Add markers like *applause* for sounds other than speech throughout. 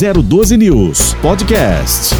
012 News Podcast.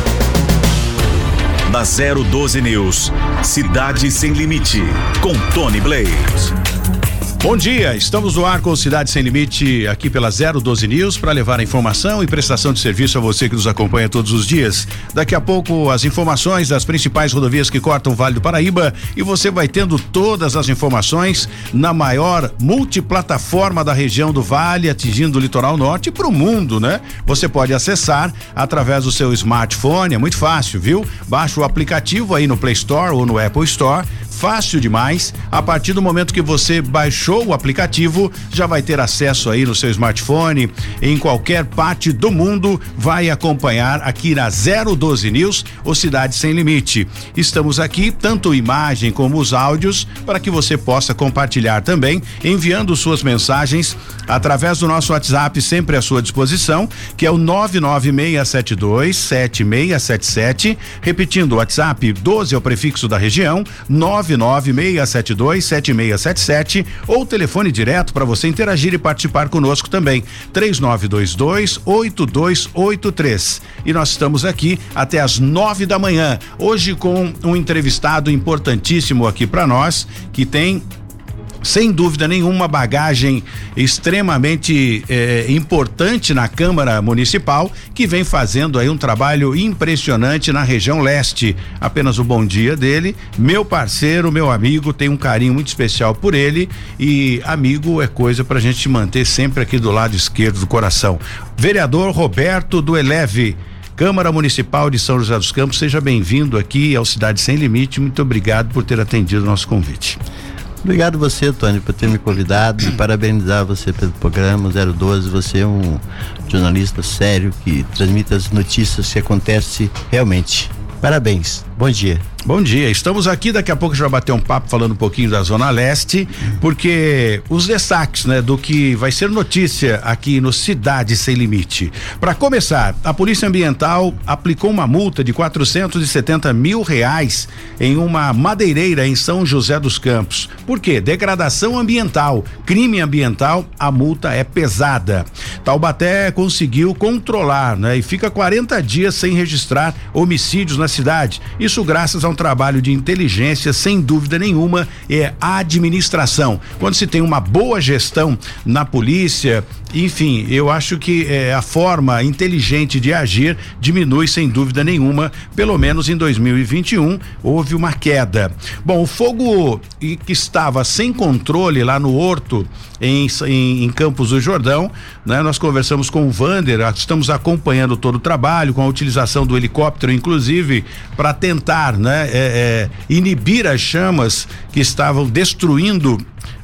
Na 012 News, Cidade Sem Limite, com Tony Blade. Bom dia, estamos no ar com Cidade Sem Limite aqui pela 012 News para levar a informação e prestação de serviço a você que nos acompanha todos os dias. Daqui a pouco as informações das principais rodovias que cortam o Vale do Paraíba e você vai tendo todas as informações na maior multiplataforma da região do Vale, atingindo o litoral norte para o mundo, né? Você pode acessar através do seu smartphone, é muito fácil, viu? Baixa o aplicativo aí no Play Store ou no Apple Store fácil demais. A partir do momento que você baixou o aplicativo, já vai ter acesso aí no seu smartphone, em qualquer parte do mundo, vai acompanhar aqui na 012 News, o Cidade Sem Limite. Estamos aqui, tanto imagem como os áudios, para que você possa compartilhar também, enviando suas mensagens através do nosso WhatsApp, sempre à sua disposição, que é o 99672 7677. Repetindo, o WhatsApp 12 é o prefixo da região, 9 996727677 ou telefone direto para você interagir e participar conosco também. 3922-8283. E nós estamos aqui até às nove da manhã. Hoje com um entrevistado importantíssimo aqui para nós, que tem sem dúvida nenhuma, bagagem extremamente eh, importante na Câmara Municipal, que vem fazendo aí um trabalho impressionante na região leste. Apenas o bom dia dele, meu parceiro, meu amigo, tem um carinho muito especial por ele e amigo é coisa para a gente manter sempre aqui do lado esquerdo do coração. Vereador Roberto do Eleve. Câmara Municipal de São José dos Campos, seja bem-vindo aqui ao Cidade Sem Limite. Muito obrigado por ter atendido o nosso convite. Obrigado você, Tony, por ter me convidado e parabenizar você pelo programa 012. Você é um jornalista sério que transmite as notícias que acontecem realmente. Parabéns. Bom dia. Bom dia, estamos aqui, daqui a pouco a gente vai bater um papo falando um pouquinho da Zona Leste, porque os destaques, né, do que vai ser notícia aqui no Cidade Sem Limite. Para começar, a Polícia Ambiental aplicou uma multa de 470 mil reais em uma madeireira em São José dos Campos. Por quê? Degradação ambiental, crime ambiental, a multa é pesada. Taubaté conseguiu controlar, né, e fica 40 dias sem registrar homicídios na cidade. Isso graças a um trabalho de inteligência, sem dúvida nenhuma, é a administração. Quando se tem uma boa gestão na polícia, enfim, eu acho que é, a forma inteligente de agir diminui sem dúvida nenhuma, pelo menos em 2021 houve uma queda. Bom, o fogo que estava sem controle lá no Horto, em, em, em Campos do Jordão, né? Nós conversamos com o Vander, estamos acompanhando todo o trabalho, com a utilização do helicóptero, inclusive, para tentar, né? É, é, inibir as chamas que estavam destruindo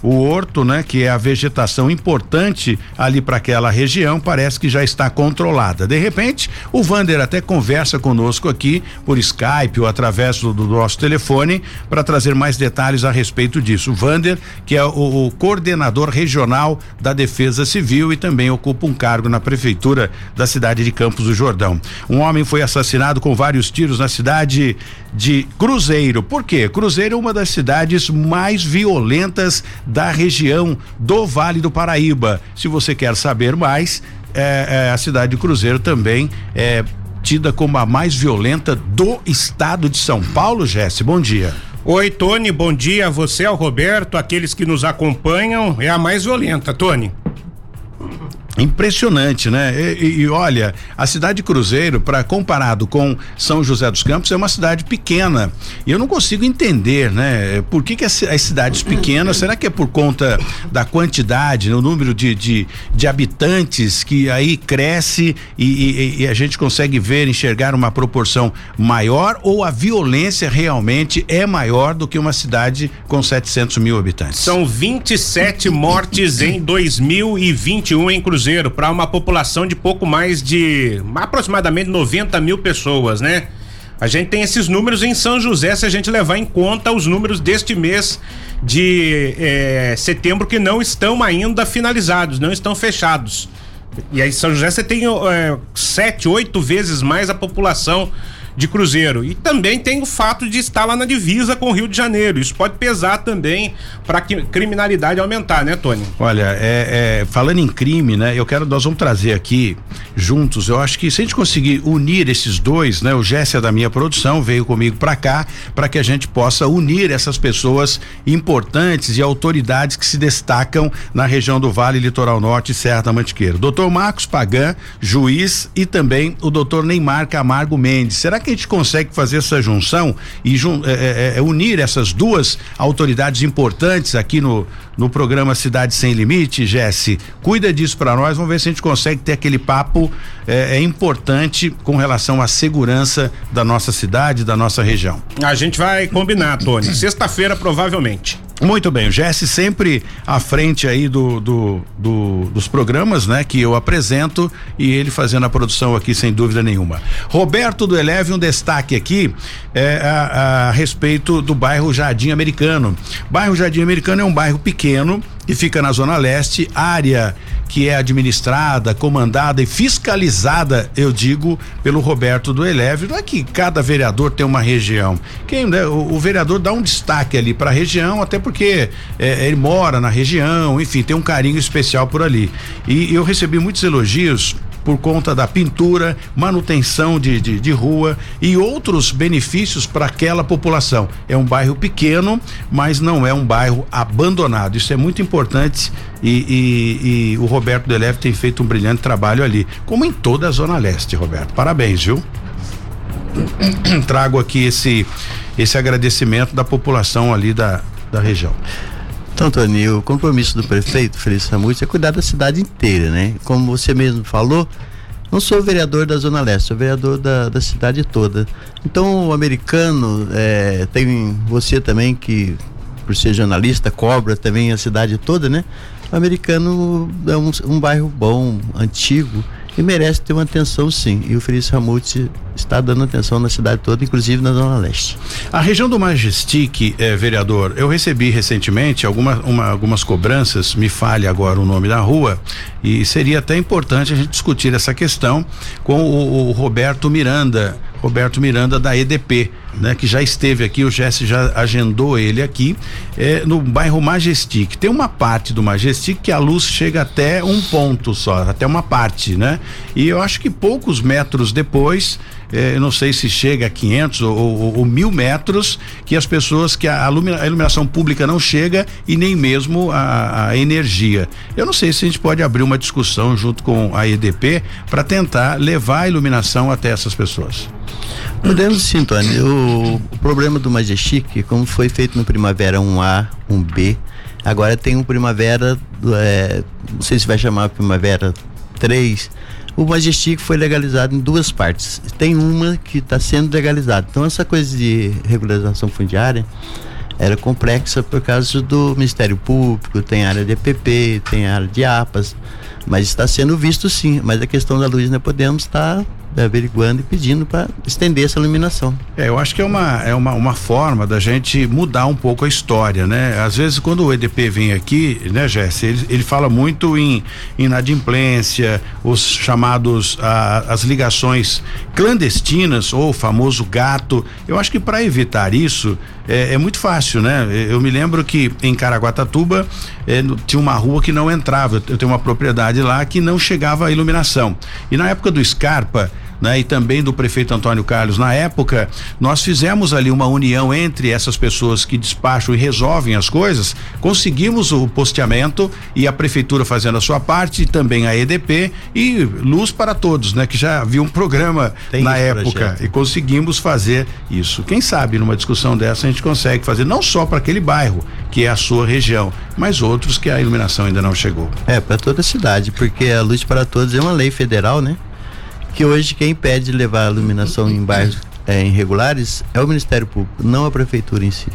o horto, né, que é a vegetação importante ali para aquela região, parece que já está controlada. De repente, o Vander até conversa conosco aqui por Skype ou através do, do nosso telefone para trazer mais detalhes a respeito disso. O Vander, que é o, o, coordenador regional da Defesa Civil e também ocupa um cargo na prefeitura da cidade de Campos do Jordão. Um homem foi assassinado com vários tiros na cidade de Cruzeiro. Por quê? Cruzeiro é uma das cidades mais violentas da região do Vale do Paraíba. Se você quer saber mais, é, é, a cidade de Cruzeiro também é tida como a mais violenta do estado de São Paulo, Jesse. Bom dia. Oi, Tony, bom dia você, ao Roberto, aqueles que nos acompanham. É a mais violenta, Tony. Impressionante, né? E, e, olha, a cidade de Cruzeiro, para comparado com São José dos Campos, é uma cidade pequena. E eu não consigo entender, né? Por que, que as, as cidades pequenas, será que é por conta da quantidade, o número de, de, de, habitantes que aí cresce e, e, e, a gente consegue ver, enxergar uma proporção maior ou a violência realmente é maior do que uma cidade com 700 mil habitantes? São 27 mortes em 2021 em Cruzeiro. Cruzeiro para uma população de pouco mais de aproximadamente 90 mil pessoas, né? A gente tem esses números em São José, se a gente levar em conta os números deste mês de eh, setembro que não estão ainda finalizados, não estão fechados. E aí, São José, você tem eh, sete, oito vezes mais a população de cruzeiro. E também tem o fato de estar lá na divisa com o Rio de Janeiro. Isso pode pesar também para a criminalidade aumentar, né, Tony? Olha, é, é, falando em crime, né? Eu quero, nós vamos trazer aqui juntos. Eu acho que se a gente conseguir unir esses dois, né? O Jéssica da minha produção veio comigo para cá para que a gente possa unir essas pessoas importantes e autoridades que se destacam na região do Vale Litoral Norte e Serra da Mantiqueira. Doutor Marcos Pagan, juiz, e também o doutor Neymar Camargo Mendes. Será que a gente consegue fazer essa junção e jun, é, é, é, unir essas duas autoridades importantes aqui no, no programa Cidade Sem Limite, Jesse? Cuida disso para nós, vamos ver se a gente consegue ter aquele papo é, é, importante com relação à segurança da nossa cidade, da nossa região. A gente vai combinar, Tony. Sexta-feira, provavelmente. Muito bem, o Jesse sempre à frente aí do, do, do, dos programas, né? Que eu apresento e ele fazendo a produção aqui sem dúvida nenhuma. Roberto do Eleve, um destaque aqui é, a, a respeito do bairro Jardim Americano. Bairro Jardim Americano é um bairro pequeno que fica na Zona Leste, área que é administrada, comandada e fiscalizada, eu digo, pelo Roberto do Eleve. Não é que cada vereador tem uma região. Quem, né, o, o vereador dá um destaque ali para a região, até porque é, ele mora na região, enfim, tem um carinho especial por ali. E eu recebi muitos elogios por conta da pintura, manutenção de, de, de rua e outros benefícios para aquela população. É um bairro pequeno, mas não é um bairro abandonado. Isso é muito importante e, e, e o Roberto Deleve tem feito um brilhante trabalho ali, como em toda a Zona Leste, Roberto. Parabéns, viu? *coughs* Trago aqui esse, esse agradecimento da população ali da, da região. Então, Tony, o compromisso do prefeito Felício Ramute é cuidar da cidade inteira, né? Como você mesmo falou, não sou vereador da Zona Leste, sou vereador da, da cidade toda. Então, o americano, é, tem você também que, por ser jornalista, cobra também a cidade toda, né? O americano é um, um bairro bom, antigo, e merece ter uma atenção sim. E o Felício Ramute está dando atenção na cidade toda, inclusive na Zona Leste. A região do Majestic, eh, vereador, eu recebi recentemente alguma, uma, algumas cobranças, me fale agora o nome da rua, e seria até importante a gente discutir essa questão com o, o Roberto Miranda, Roberto Miranda da EDP, né? Que já esteve aqui, o Jesse já agendou ele aqui, é, no bairro Majestic. Tem uma parte do Majestic que a luz chega até um ponto só, até uma parte, né? E eu acho que poucos metros depois eu não sei se chega a 500 ou, ou, ou, mil metros, que as pessoas, que a, a, iluminação pública não chega e nem mesmo a, a, energia. Eu não sei se a gente pode abrir uma discussão junto com a EDP para tentar levar a iluminação até essas pessoas. Podemos sim, Tony. O, o problema do Majestic, como foi feito no Primavera 1A, 1B, agora tem um Primavera, é, não sei se vai chamar Primavera 3, o Majestic foi legalizado em duas partes. Tem uma que está sendo legalizada. Então, essa coisa de regularização fundiária era complexa por causa do Ministério Público, tem área de EPP, tem área de APAS, mas está sendo visto sim. Mas a questão da luz, nós podemos estar tá averiguando e pedindo para estender essa iluminação. É, eu acho que é uma, é uma, uma forma da gente mudar um pouco a história, né? Às vezes quando o EDP vem aqui, né, Jesse, ele, ele fala muito em inadimplência, os chamados ah, as ligações clandestinas ou o famoso gato. Eu acho que para evitar isso é, é, muito fácil, né? Eu me lembro que em Caraguatatuba é, tinha uma rua que não entrava. Eu tenho uma propriedade lá que não chegava a iluminação. E na época do Scarpa, né, e também do prefeito Antônio Carlos. Na época, nós fizemos ali uma união entre essas pessoas que despacham e resolvem as coisas, conseguimos o posteamento e a prefeitura fazendo a sua parte, e também a EDP e luz para todos, né, que já havia um programa Tem na época projeto. e conseguimos fazer isso. Quem sabe numa discussão dessa a gente consegue fazer não só para aquele bairro, que é a sua região, mas outros que a iluminação ainda não chegou. É, para toda a cidade, porque a luz para todos é uma lei federal, né? Que hoje quem pede levar a iluminação em bairros é, irregulares é o Ministério Público, não a prefeitura em si.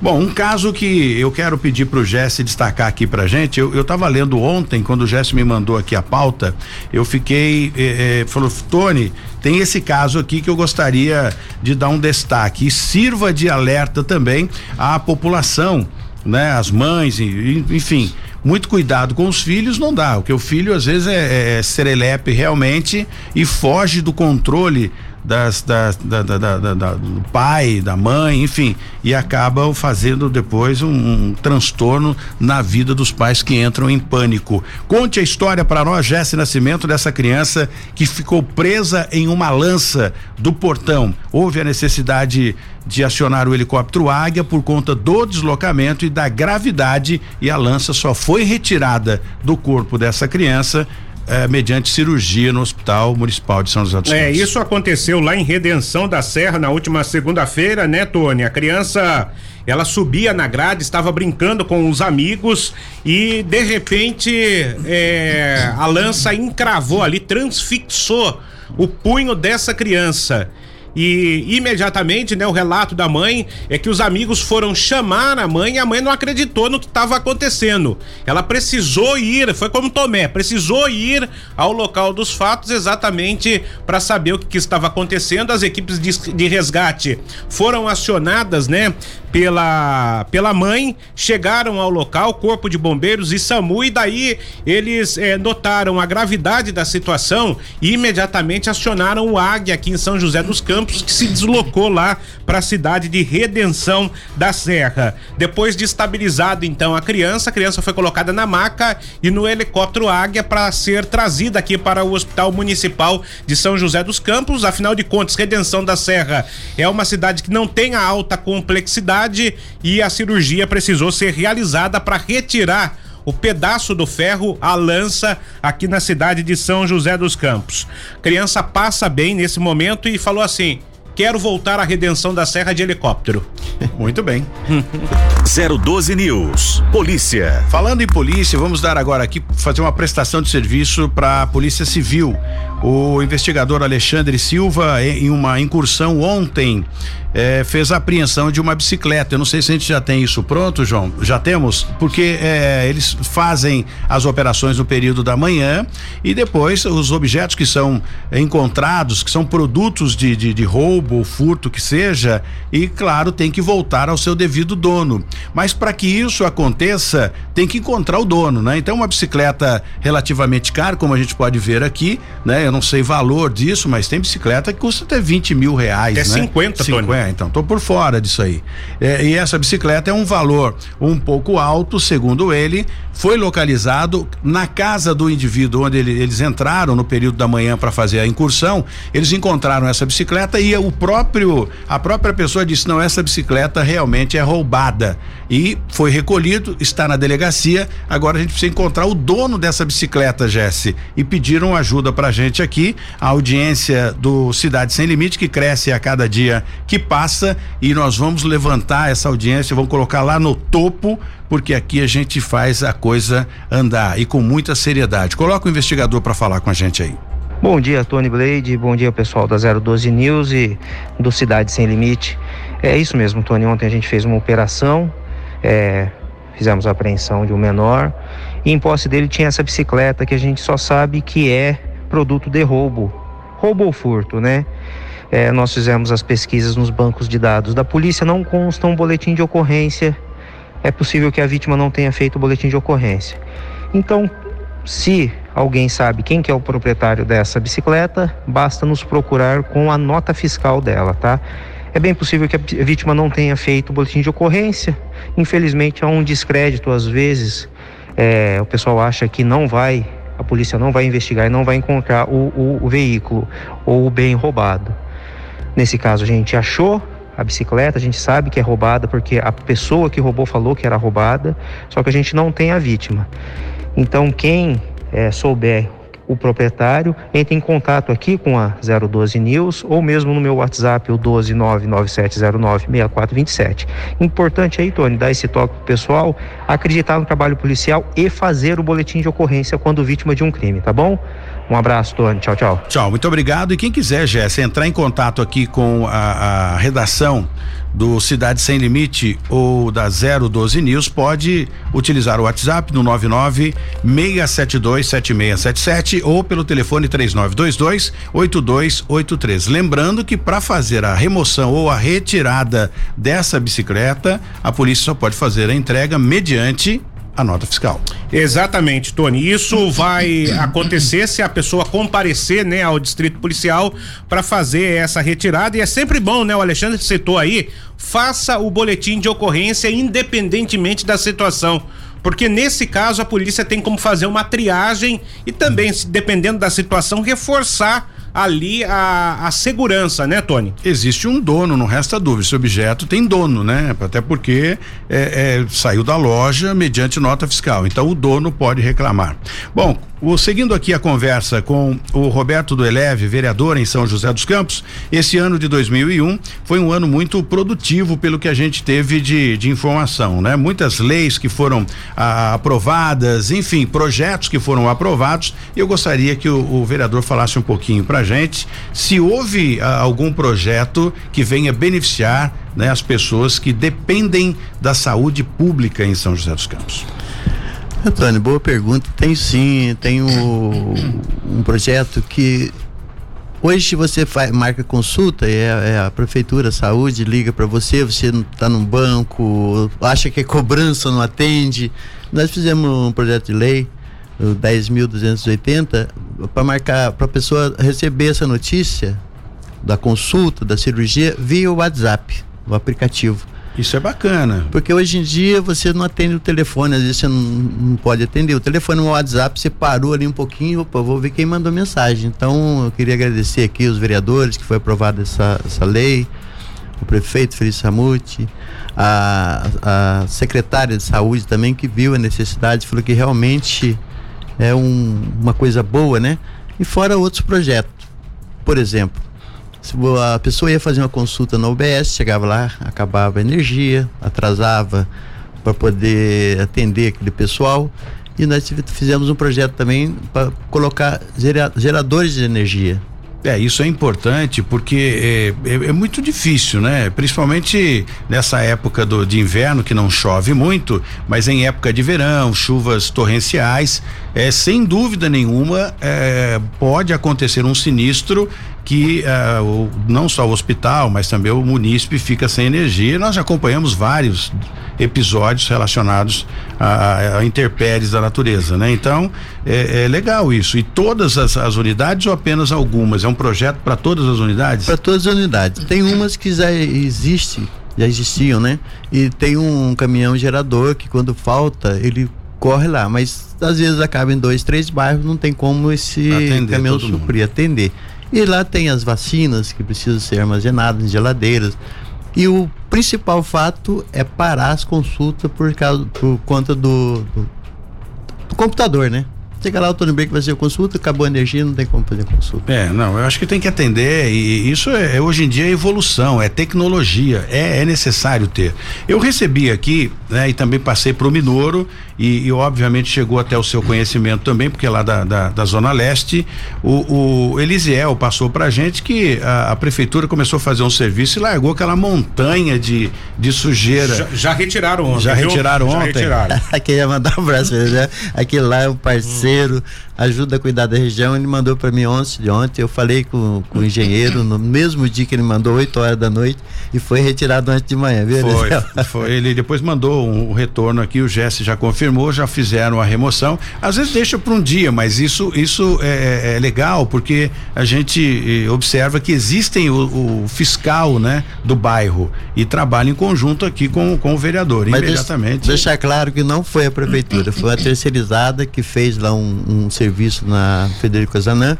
Bom, um caso que eu quero pedir para o Jesse destacar aqui pra gente, eu, eu tava lendo ontem, quando o Jesse me mandou aqui a pauta, eu fiquei, eh, eh, falou, Tony, tem esse caso aqui que eu gostaria de dar um destaque e sirva de alerta também à população, né? As mães, enfim, muito cuidado com os filhos não dá, porque o filho às vezes é, é, é serelepe realmente e foge do controle das, das da, da, da, do pai, da mãe, enfim, e acabam fazendo depois um, um, transtorno na vida dos pais que entram em pânico. Conte a história para nós, Jesse Nascimento, dessa criança que ficou presa em uma lança do portão. Houve a necessidade de acionar o helicóptero Águia por conta do deslocamento e da gravidade e a lança só foi retirada do corpo dessa criança é, mediante cirurgia no Hospital Municipal de São José dos É, isso aconteceu lá em Redenção da Serra na última segunda-feira, né, Tony? A criança, ela subia na grade, estava brincando com os amigos e de repente é, a lança encravou ali, transfixou o punho dessa criança. E imediatamente, né, o relato da mãe é que os amigos foram chamar a mãe e a mãe não acreditou no que estava acontecendo. Ela precisou ir, foi como Tomé, precisou ir ao local dos fatos exatamente para saber o que, que, estava acontecendo. As equipes de, de resgate foram acionadas, né, pela, pela mãe, chegaram ao local, corpo de bombeiros e SAMU, e daí eles eh, notaram a gravidade da situação e imediatamente acionaram o Águia aqui em São José dos Campos, que se deslocou lá para a cidade de Redenção da Serra. Depois de estabilizado então a criança, a criança foi colocada na maca e no helicóptero Águia para ser trazida aqui para o Hospital Municipal de São José dos Campos. Afinal de contas, Redenção da Serra é uma cidade que não tem a alta complexidade e a cirurgia precisou ser realizada para retirar o pedaço do ferro, a lança, aqui na cidade de São José dos Campos. Criança passa bem nesse momento e falou assim: quero voltar à redenção da Serra de helicóptero. *laughs* Muito bem. 012 News. Polícia. Falando em polícia, vamos dar agora aqui fazer uma prestação de serviço para a Polícia Civil. O investigador Alexandre Silva, em uma incursão ontem, eh, fez a apreensão de uma bicicleta. Eu não sei se a gente já tem isso pronto, João. Já temos? Porque eh, eles fazem as operações no período da manhã e depois os objetos que são encontrados, que são produtos de, de, de roubo ou furto que seja, e claro, tem que voltar ao seu devido dono. Mas para que isso aconteça, tem que encontrar o dono, né? Então, uma bicicleta relativamente cara, como a gente pode ver aqui, né? Eu não sei valor disso, mas tem bicicleta que custa até 20 mil reais. É né? 50, 50, Tony. então tô por fora disso aí. É, e essa bicicleta é um valor um pouco alto, segundo ele, foi localizado na casa do indivíduo onde ele, eles entraram no período da manhã para fazer a incursão. Eles encontraram essa bicicleta e o próprio a própria pessoa disse não essa bicicleta realmente é roubada e foi recolhido, está na delegacia. Agora a gente precisa encontrar o dono dessa bicicleta, Jesse, e pediram ajuda pra gente aqui, a audiência do Cidade Sem Limite que cresce a cada dia que passa e nós vamos levantar essa audiência, vamos colocar lá no topo, porque aqui a gente faz a coisa andar e com muita seriedade. Coloca o investigador para falar com a gente aí. Bom dia, Tony Blade. Bom dia, pessoal da 012 News e do Cidade Sem Limite. É isso mesmo, Tony. Ontem a gente fez uma operação, é, fizemos a apreensão de um menor e em posse dele tinha essa bicicleta que a gente só sabe que é produto de roubo, roubo ou furto, né? É, nós fizemos as pesquisas nos bancos de dados da polícia, não consta um boletim de ocorrência. É possível que a vítima não tenha feito o boletim de ocorrência. Então, se alguém sabe quem que é o proprietário dessa bicicleta, basta nos procurar com a nota fiscal dela, tá? É bem possível que a vítima não tenha feito o boletim de ocorrência. Infelizmente, há um descrédito às vezes. É, o pessoal acha que não vai, a polícia não vai investigar e não vai encontrar o, o, o veículo ou o bem roubado. Nesse caso, a gente achou a bicicleta, a gente sabe que é roubada porque a pessoa que roubou falou que era roubada, só que a gente não tem a vítima. Então, quem é, souber o proprietário, entre em contato aqui com a 012 News ou mesmo no meu WhatsApp, o 12997096427. Importante aí, Tony, dar esse toque pro pessoal, acreditar no trabalho policial e fazer o boletim de ocorrência quando vítima de um crime, tá bom? Um abraço, Tony. Tchau, tchau. Tchau, muito obrigado. E quem quiser, Jéssica, entrar em contato aqui com a, a, redação do Cidade Sem Limite ou da 012 News, pode utilizar o WhatsApp no 99 672 7677 ou pelo telefone 3922 8283. Lembrando que para fazer a remoção ou a retirada dessa bicicleta, a polícia só pode fazer a entrega mediante a nota fiscal. Exatamente, Tony. Isso vai *coughs* acontecer se a pessoa comparecer, né, ao distrito policial para fazer essa retirada e é sempre bom, né? O Alexandre citou aí, faça o boletim de ocorrência independentemente da situação. Porque nesse caso a polícia tem como fazer uma triagem e também, dependendo da situação, reforçar ali a, a segurança, né, Tony? Existe um dono, não resta dúvida. Esse objeto tem dono, né? Até porque é, é, saiu da loja mediante nota fiscal. Então o dono pode reclamar. Bom, o, seguindo aqui a conversa com o Roberto do Eleve, vereador em São José dos Campos, esse ano de 2001 foi um ano muito produtivo pelo que a gente teve de, de informação, né? Muitas leis que foram ah, aprovadas, enfim, projetos que foram aprovados. Eu gostaria que o, o vereador falasse um pouquinho pra gente se houve ah, algum projeto que venha beneficiar né, as pessoas que dependem da saúde pública em São José dos Campos. Antônio, boa pergunta. Tem sim, tem um, um projeto que hoje você faz, marca consulta, é, é a prefeitura, a saúde liga para você, você está num banco, acha que é cobrança, não atende. Nós fizemos um projeto de lei, o 10.280, para marcar, para a pessoa receber essa notícia da consulta, da cirurgia, via o WhatsApp, o aplicativo. Isso é bacana. Porque hoje em dia você não atende o telefone, às vezes você não, não pode atender. O telefone no WhatsApp, você parou ali um pouquinho, opa, vou ver quem mandou mensagem. Então, eu queria agradecer aqui os vereadores que foi aprovada essa, essa lei, o prefeito Felício Ramute, a, a secretária de saúde também que viu a necessidade, falou que realmente é um, uma coisa boa, né? E fora outros projetos. Por exemplo, a pessoa ia fazer uma consulta na UBS, chegava lá, acabava a energia, atrasava para poder atender aquele pessoal. E nós fizemos um projeto também para colocar geradores de energia. É, isso é importante porque é, é, é, muito difícil, né? Principalmente nessa época do, de inverno que não chove muito, mas em época de verão, chuvas torrenciais, é, sem dúvida nenhuma é, pode acontecer um sinistro que uh, o, não só o hospital, mas também o munícipe fica sem energia. Nós já acompanhamos vários episódios relacionados a, a da natureza, né? Então é, é legal isso. E todas as, as, unidades ou apenas algumas? É um projeto para todas as unidades? Para todas as unidades. Tem umas que já existe, já existiam, né? E tem um caminhão gerador que quando falta ele corre lá, mas às vezes acaba em dois, três bairros, não tem como esse atender caminhão suprir, atender. E lá tem as vacinas que precisam ser armazenadas em geladeiras. E o principal fato é parar as consultas por causa por conta do, do, do computador, né? Chega lá, o Tony Break vai fazer consulta, acabou a energia, não tem como fazer consulta. É, não, eu acho que tem que atender e isso é, é hoje em dia é evolução, é tecnologia, é, é necessário ter. Eu recebi aqui, né, e também passei para o Minoro e, e, obviamente chegou até o seu conhecimento também, porque lá da, da, da Zona Leste, o, o Elisiel passou pra gente que a, a, prefeitura começou a fazer um serviço e largou aquela montanha de, de sujeira. Já, já retiraram ontem. Já viu? retiraram ontem. Já retiraram. *laughs* Aqui ia mandar um abraço, né? Aquele lá é o parceiro, hum. Ajuda a cuidar da região, ele mandou para mim ontem, de ontem, eu falei com, com o engenheiro no mesmo dia que ele mandou, 8 horas da noite, e foi retirado antes de manhã, viu? Foi, *laughs* foi, ele depois mandou um, retorno aqui, o Jesse já confirmou já fizeram a remoção. Às vezes deixa para um dia, mas isso, isso é, é, é legal porque a gente eh, observa que existem o, o, fiscal, né, do bairro e trabalha em conjunto aqui com, com o vereador mas imediatamente. Deixar claro que não foi a prefeitura, foi a terceirizada que fez lá um, um serviço na Federico Zanã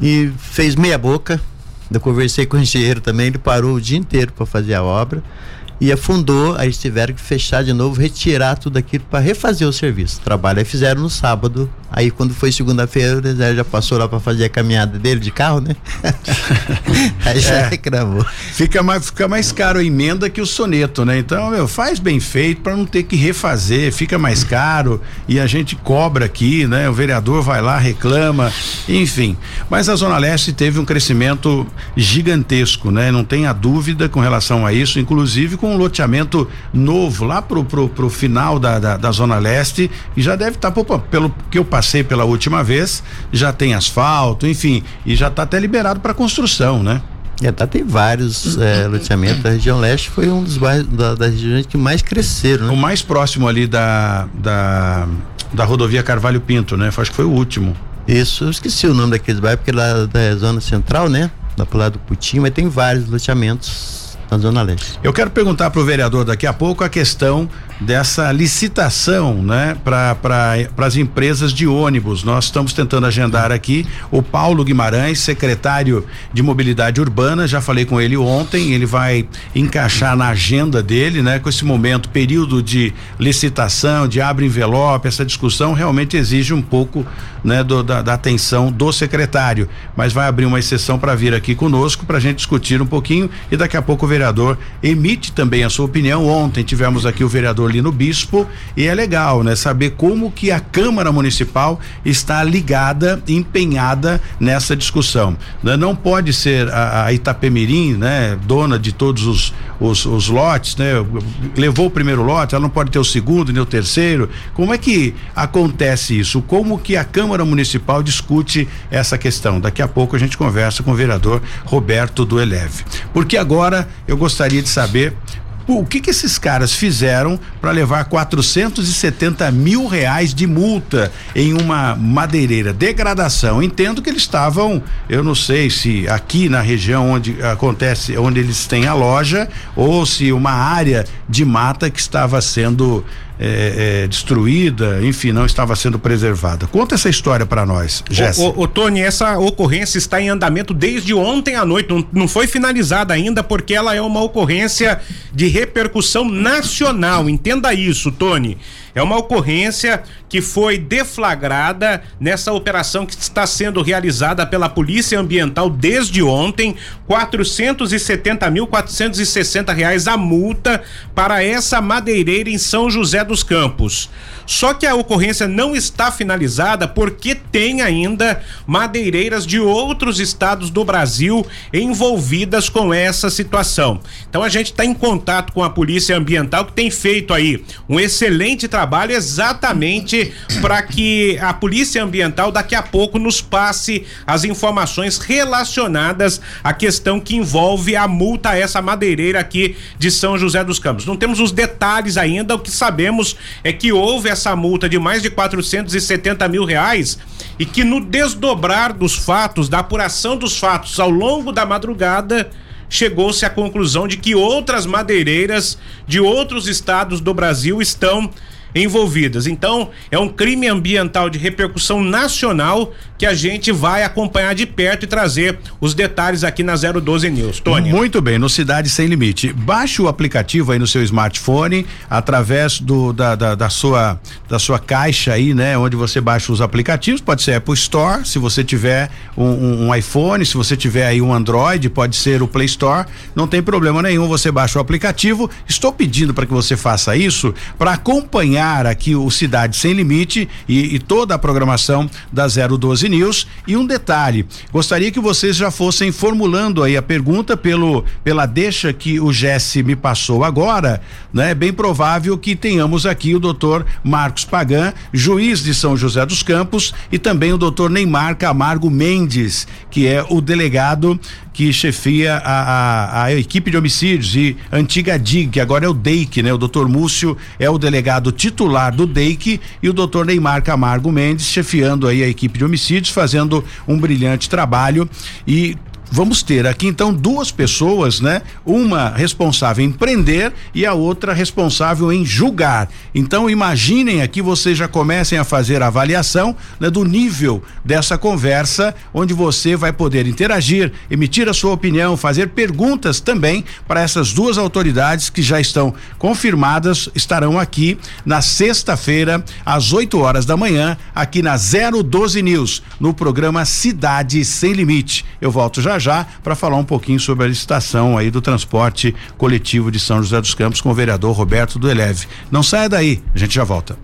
e fez meia boca. Eu conversei com o engenheiro também, ele parou o dia inteiro para fazer a obra e afundou, aí tiveram que fechar de novo, retirar tudo aquilo para refazer o serviço. Trabalho aí fizeram no sábado. Aí quando foi segunda-feira, já passou lá para fazer a caminhada dele de carro, né? *laughs* aí já é. reclamou. Fica mais, fica mais caro a emenda que o soneto, né? Então, meu, faz bem feito para não ter que refazer, fica mais caro e a gente cobra aqui, né? O vereador vai lá, reclama, enfim. Mas a Zona Leste teve um crescimento gigantesco, né? Não tenha dúvida com relação a isso, inclusive com um loteamento novo lá pro, pro, pro final da, da, da Zona Leste e já deve estar, tá, pelo que eu passei pela última vez, já tem asfalto, enfim, e já está até liberado para construção, né? É, tá, tem vários é, loteamentos. A região leste foi um dos bairros da, das regiões que mais cresceram. Né? O mais próximo ali da, da, da rodovia Carvalho Pinto, né? Acho que foi o último. Isso, eu esqueci o nome daqueles bairros, porque lá da zona central, né? Lá pro lado do Putinho, mas tem vários loteamentos na Zona Leste. Eu quero perguntar para o vereador daqui a pouco a questão dessa licitação, né, para as empresas de ônibus. Nós estamos tentando agendar aqui o Paulo Guimarães, secretário de Mobilidade Urbana. Já falei com ele ontem. Ele vai encaixar na agenda dele, né, com esse momento, período de licitação, de abre envelope. Essa discussão realmente exige um pouco, né, do, da, da atenção do secretário. Mas vai abrir uma exceção para vir aqui conosco para a gente discutir um pouquinho e daqui a pouco o vereador emite também a sua opinião. Ontem tivemos aqui o vereador Lino Bispo e é legal, né? Saber como que a Câmara Municipal está ligada, empenhada nessa discussão. Né? Não pode ser a, a Itapemirim, né? Dona de todos os, os, os lotes, né? Levou o primeiro lote, ela não pode ter o segundo nem o terceiro. Como é que acontece isso? Como que a Câmara Municipal discute essa questão? Daqui a pouco a gente conversa com o vereador Roberto do Eleve. Porque agora eu gostaria de saber o que que esses caras fizeram para levar 470 mil reais de multa em uma madeireira? Degradação. Entendo que eles estavam, eu não sei se aqui na região onde acontece, onde eles têm a loja, ou se uma área de mata que estava sendo é, é, destruída, enfim, não estava sendo preservada. Conta essa história para nós, Jéssica. Ô, ô, Tony, essa ocorrência está em andamento desde ontem à noite, não, não foi finalizada ainda porque ela é uma ocorrência de repercussão nacional. Entenda isso, Tony. É uma ocorrência que foi deflagrada nessa operação que está sendo realizada pela Polícia Ambiental desde ontem, 470 mil 460 reais a multa para essa madeireira em São José dos Campos. Só que a ocorrência não está finalizada porque tem ainda madeireiras de outros estados do Brasil envolvidas com essa situação. Então a gente está em contato com a Polícia Ambiental que tem feito aí um excelente trabalho exatamente para que a Polícia Ambiental daqui a pouco nos passe as informações relacionadas à questão que envolve a multa a essa madeireira aqui de São José dos Campos. Não temos os detalhes ainda, o que sabemos é que houve essa multa de mais de 470 mil reais e que no desdobrar dos fatos, da apuração dos fatos ao longo da madrugada, chegou-se à conclusão de que outras madeireiras de outros estados do Brasil estão envolvidas. Então, é um crime ambiental de repercussão nacional que a gente vai acompanhar de perto e trazer os detalhes aqui na 012 News. Tony. Muito bem, no Cidade Sem Limite. Baixe o aplicativo aí no seu smartphone, através do da, da, da, sua da sua caixa aí, né? Onde você baixa os aplicativos, pode ser Apple Store, se você tiver um, um, um iPhone, se você tiver aí um Android, pode ser o Play Store, não tem problema nenhum, você baixa o aplicativo. Estou pedindo para que você faça isso para acompanhar aqui o Cidade Sem Limite e, e toda a programação da 012 News. E um detalhe, gostaria que vocês já fossem formulando aí a pergunta pelo pela deixa que o Jesse me passou agora, né? É bem provável que tenhamos aqui o doutor Marcos Pagan, juiz de São José dos Campos, e também o doutor Neymar Camargo Mendes, que é o delegado que chefia a, a, a, equipe de homicídios e antiga DIG, que agora é o DEIC, né? O doutor Múcio é o delegado titular do DEIC e o doutor Neymar Camargo Mendes chefiando aí a equipe de homicídios, fazendo um brilhante trabalho e vamos ter aqui então duas pessoas, né? Uma responsável em prender e a outra responsável em julgar. Então imaginem aqui vocês já comecem a fazer a avaliação né, do nível dessa conversa, onde você vai poder interagir, emitir a sua opinião, fazer perguntas também para essas duas autoridades que já estão confirmadas, estarão aqui na sexta-feira às 8 horas da manhã, aqui na 012 News, no programa Cidade Sem Limite. Eu volto já já para falar um pouquinho sobre a licitação aí do transporte coletivo de São José dos Campos com o vereador Roberto do Eleve. Não saia daí, a gente já volta.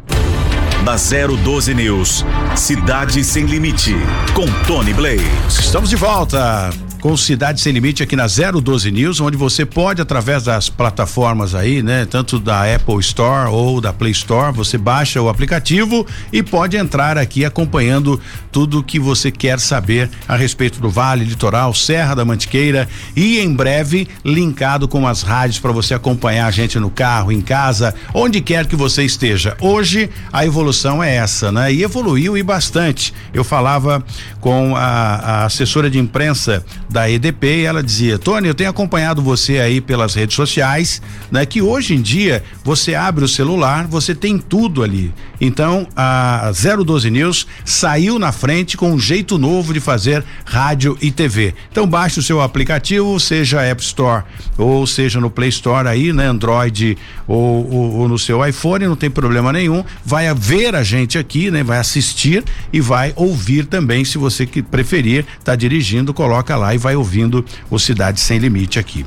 Na 012 News, Cidade Sem Limite, com Tony Blade. Estamos de volta com Cidade Sem Limite aqui na 012 News, onde você pode, através das plataformas aí, né? Tanto da Apple Store ou da Play Store, você baixa o aplicativo e pode entrar aqui acompanhando tudo que você quer saber a respeito do Vale, Litoral, Serra da Mantiqueira e em breve linkado com as rádios para você acompanhar a gente no carro, em casa, onde quer que você esteja. Hoje a evolução é essa, né? E evoluiu e bastante. Eu falava com a, a assessora de imprensa da EDP e ela dizia: Tony, eu tenho acompanhado você aí pelas redes sociais, né? Que hoje em dia você abre o celular, você tem tudo ali. Então a 012 News saiu na frente com um jeito novo de fazer rádio e TV. Então baixe o seu aplicativo, seja App Store ou seja no Play Store aí, né? Android ou, ou, ou no seu iPhone, não tem problema nenhum. Vai ver a gente aqui, né? Vai assistir e vai ouvir também, se você que preferir, tá dirigindo, coloca lá e vai ouvindo o Cidade Sem Limite aqui.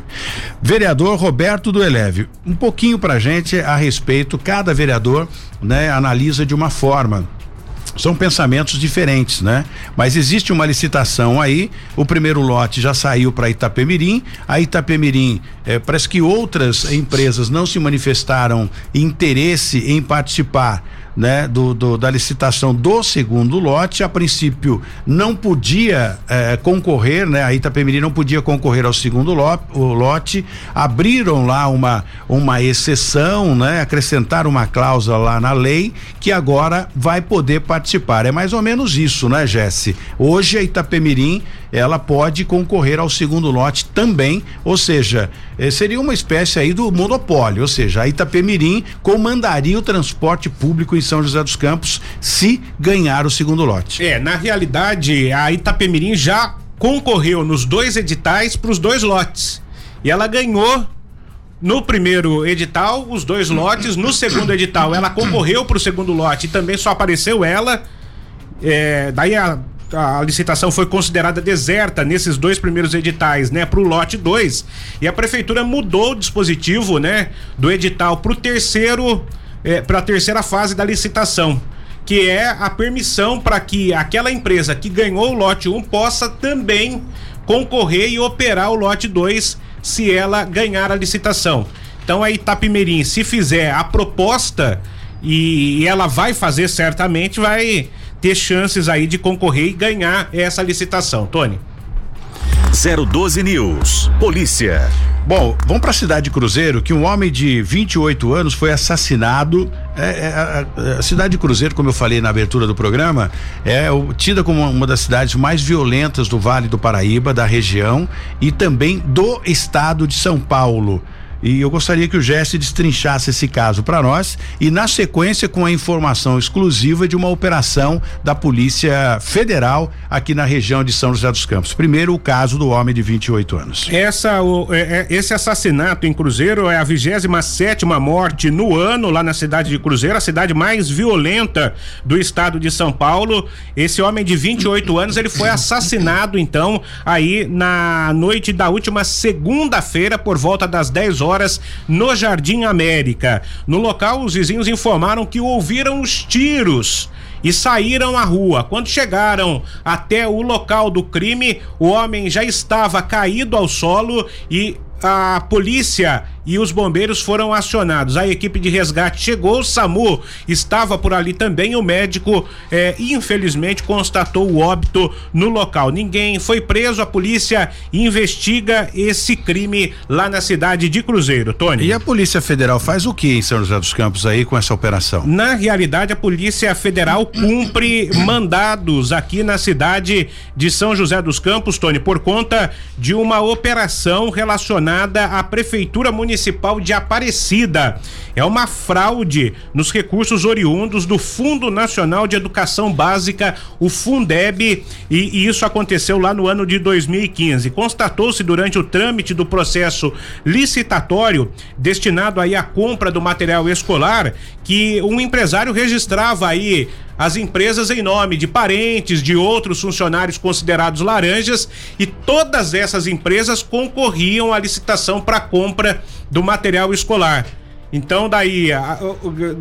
Vereador Roberto do Eleve, um pouquinho pra gente a respeito, cada vereador, né, analisa de uma forma são pensamentos diferentes, né? Mas existe uma licitação aí, o primeiro lote já saiu para Itapemirim, a Itapemirim, eh, parece que outras empresas não se manifestaram interesse em participar né, do, do, da licitação do segundo lote, a princípio não podia eh, concorrer, né, a Itapemirim não podia concorrer ao segundo lote, lote, abriram lá uma uma exceção, né, acrescentaram uma cláusula lá na lei que agora vai poder participar. É mais ou menos isso, né, Jesse? Hoje a Itapemirim ela pode concorrer ao segundo lote também, ou seja, eh, seria uma espécie aí do monopólio, ou seja, a Itapemirim comandaria o transporte público em São José dos Campos se ganhar o segundo lote. É, na realidade, a Itapemirim já concorreu nos dois editais para os dois lotes. E ela ganhou no primeiro edital os dois lotes, no segundo edital ela concorreu para o segundo lote e também só apareceu ela. É, daí a a licitação foi considerada deserta nesses dois primeiros editais, né, para o lote 2. E a prefeitura mudou o dispositivo, né, do edital para o terceiro, é, para a terceira fase da licitação, que é a permissão para que aquela empresa que ganhou o lote 1 um possa também concorrer e operar o lote 2 se ela ganhar a licitação. Então a Itapimirim, se fizer a proposta e ela vai fazer certamente, vai ter chances aí de concorrer e ganhar essa licitação. Tony. 012 News. Polícia. Bom, vamos para a cidade de Cruzeiro, que um homem de 28 anos foi assassinado. É, é, a, a, cidade de Cruzeiro, como eu falei na abertura do programa, é o, tida como uma das cidades mais violentas do Vale do Paraíba, da região e também do estado de São Paulo. E eu gostaria que o Jesse destrinchasse esse caso para nós e, na sequência, com a informação exclusiva de uma operação da Polícia Federal aqui na região de São José dos Campos. Primeiro, o caso do homem de 28 anos. Essa, o, é, é, esse assassinato em Cruzeiro é a 27 sétima morte no ano lá na cidade de Cruzeiro, a cidade mais violenta do estado de São Paulo. Esse homem de 28 anos ele foi assassinado então aí na noite da última segunda-feira por volta das 10 horas horas no Jardim América. No local, os vizinhos informaram que ouviram os tiros e saíram à rua. Quando chegaram até o local do crime, o homem já estava caído ao solo e a polícia e os bombeiros foram acionados. A equipe de resgate chegou, o SAMU estava por ali também. O médico, eh, infelizmente, constatou o óbito no local. Ninguém foi preso. A polícia investiga esse crime lá na cidade de Cruzeiro. Tony. E a Polícia Federal faz o que em São José dos Campos aí com essa operação? Na realidade, a Polícia Federal cumpre mandados aqui na cidade de São José dos Campos, Tony, por conta de uma operação relacionada à Prefeitura Municipal Municipal de Aparecida. É uma fraude nos recursos oriundos do Fundo Nacional de Educação Básica, o Fundeb, e, e isso aconteceu lá no ano de 2015. Constatou-se durante o trâmite do processo licitatório destinado aí à compra do material escolar que um empresário registrava aí as empresas em nome de parentes, de outros funcionários considerados laranjas e todas essas empresas concorriam à licitação para compra do material escolar. Então, daí, a, a,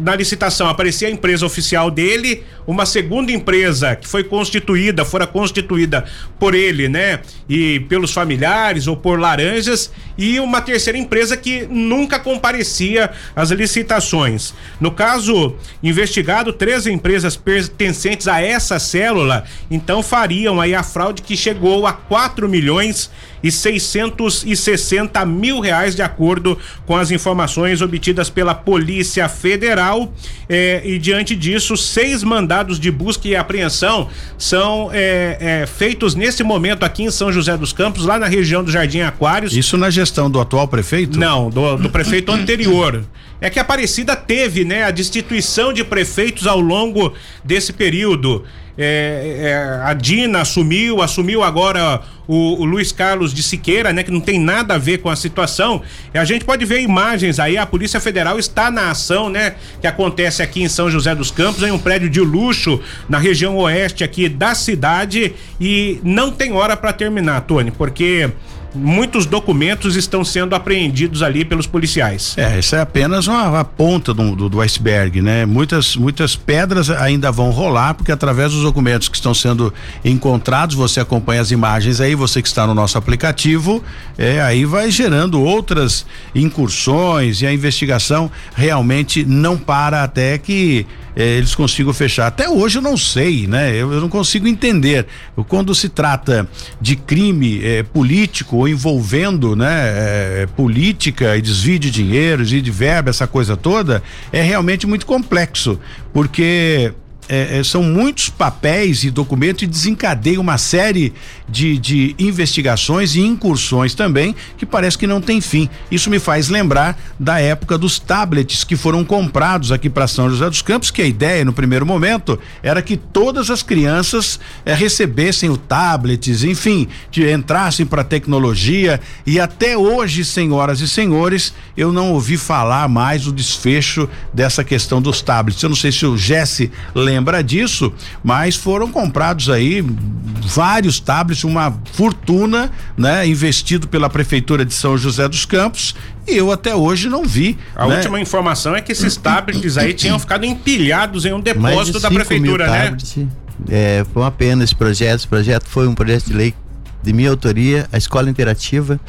na licitação aparecia a empresa oficial dele, uma segunda empresa que foi constituída, fora constituída por ele, né? E pelos familiares ou por laranjas, e uma terceira empresa que nunca comparecia às licitações. No caso investigado, três empresas pertencentes a essa célula, então fariam aí a fraude que chegou a 4 milhões e 660 mil reais, de acordo com as informações obtidas pela Polícia Federal. Eh, e diante disso, seis mandados de busca e apreensão são eh, eh, feitos nesse momento aqui em São José dos Campos, lá na região do Jardim Aquários. Isso na gestão do atual prefeito? Não, do, do prefeito anterior. É que a Aparecida teve, né, a destituição de prefeitos ao longo desse período. É, é, a Dina assumiu, assumiu agora o, o, Luiz Carlos de Siqueira, né? Que não tem nada a ver com a situação. E a gente pode ver imagens aí, a Polícia Federal está na ação, né? Que acontece aqui em São José dos Campos, em um prédio de luxo, na região oeste aqui da cidade. E não tem hora para terminar, Tony, porque muitos documentos estão sendo apreendidos ali pelos policiais. É, isso é apenas uma, uma ponta do, do, do, iceberg, né? Muitas, muitas pedras ainda vão rolar, porque através dos documentos que estão sendo encontrados, você acompanha as imagens aí, você que está no nosso aplicativo, é, aí vai gerando outras incursões e a investigação realmente não para até que eh, eles consigam fechar. Até hoje eu não sei, né? Eu, eu não consigo entender. Quando se trata de crime eh, político envolvendo, né, eh, política e desvio de dinheiros e de verba, essa coisa toda, é realmente muito complexo, porque é, é, são muitos papéis e documentos e desencadeia uma série de, de investigações e incursões também que parece que não tem fim. Isso me faz lembrar da época dos tablets que foram comprados aqui para São José dos Campos, que a ideia no primeiro momento era que todas as crianças é, recebessem o tablets, enfim, que entrassem para a tecnologia e até hoje, senhoras e senhores, eu não ouvi falar mais do desfecho dessa questão dos tablets. Eu não sei se o Jesse lembra lembra disso, mas foram comprados aí vários tablets, uma fortuna, né, investido pela prefeitura de São José dos Campos e eu até hoje não vi. A né? última informação é que esses tablets aí tinham ficado empilhados em um depósito da prefeitura, né? Tablets, é, foi uma pena esse projeto. Esse projeto foi um projeto de lei de minha autoria, a escola interativa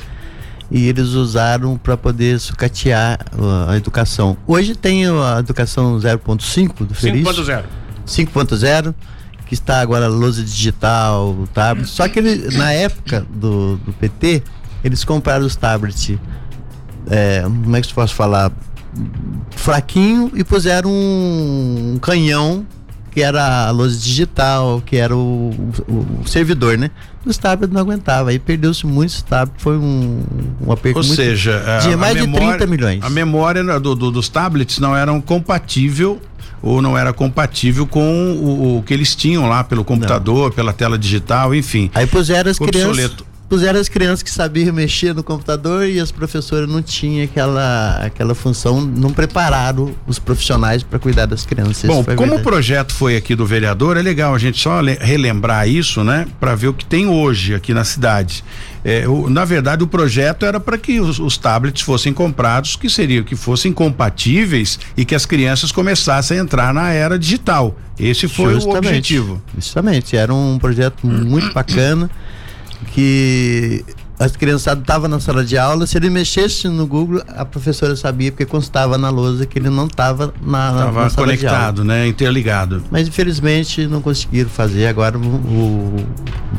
e eles usaram para poder sucatear a educação. Hoje tem a educação 0.5 do Feliz. 5.0. 5.0, que está agora lousa digital, tablet. Só que ele, na época do, do PT, eles compraram os tablets, é, como é que eu posso falar? Fraquinho e puseram um, um canhão que era a lousa digital, que era o, o, o, servidor, né? Os tablets não aguentava, aí perdeu-se muitos tablets, foi um, um aperto Ou muito, seja, de mais memória, de 30 milhões. A memória do, do, dos tablets não eram compatível ou não era compatível com o, o que eles tinham lá pelo computador, não. pela tela digital, enfim. Aí puseram as crianças puseram as crianças que sabiam mexer no computador e as professoras não tinham aquela, aquela função, não prepararam os profissionais para cuidar das crianças. Bom, como verdade. o projeto foi aqui do vereador, é legal a gente só relembrar isso, né? Para ver o que tem hoje aqui na cidade. É, o, na verdade, o projeto era para que os, os, tablets fossem comprados, que seriam que fossem compatíveis e que as crianças começassem a entrar na era digital. Esse foi Justamente. o objetivo. Justamente, era um projeto muito bacana que as criançadas estavam na sala de aula, se ele mexesse no Google, a professora sabia, porque constava na lousa que ele não estava na, na sala conectado, né? Interligado. Mas infelizmente não conseguiram fazer. Agora o, o,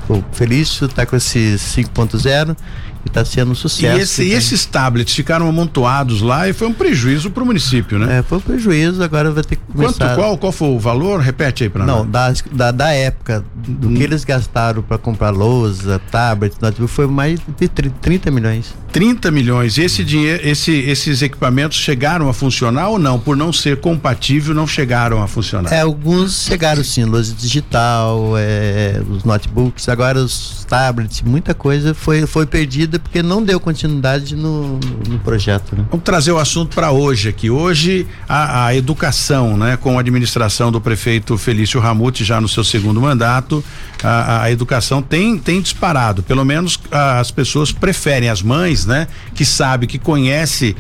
o Felício está com esse 5.0 que está sendo um sucesso. E, esse, e esses tablets ficaram amontoados lá e foi um prejuízo para o município, né? É, foi um prejuízo, agora vai ter que começar... Quanto, qual, qual foi o valor? Repete aí para nós. Não, da, da, da, época, do hum. que eles gastaram para comprar lousa, tablet, foi mais de 30 milhões. 30 milhões. Esse dinheiro, esse, esses equipamentos chegaram a funcionar ou não? Por não ser compatível, não chegaram a funcionar? É, alguns chegaram sim, lousa digital, é, os notebooks, agora os tablets, muita coisa foi, foi perdida porque não deu continuidade no, no projeto. Né? Vamos trazer o assunto para hoje aqui. Hoje a, a, educação, né, com a administração do prefeito Felício Ramute já no seu segundo mandato, a, a educação tem tem disparado. Pelo menos as, pessoas preferem as mães, né, que sabe que conhece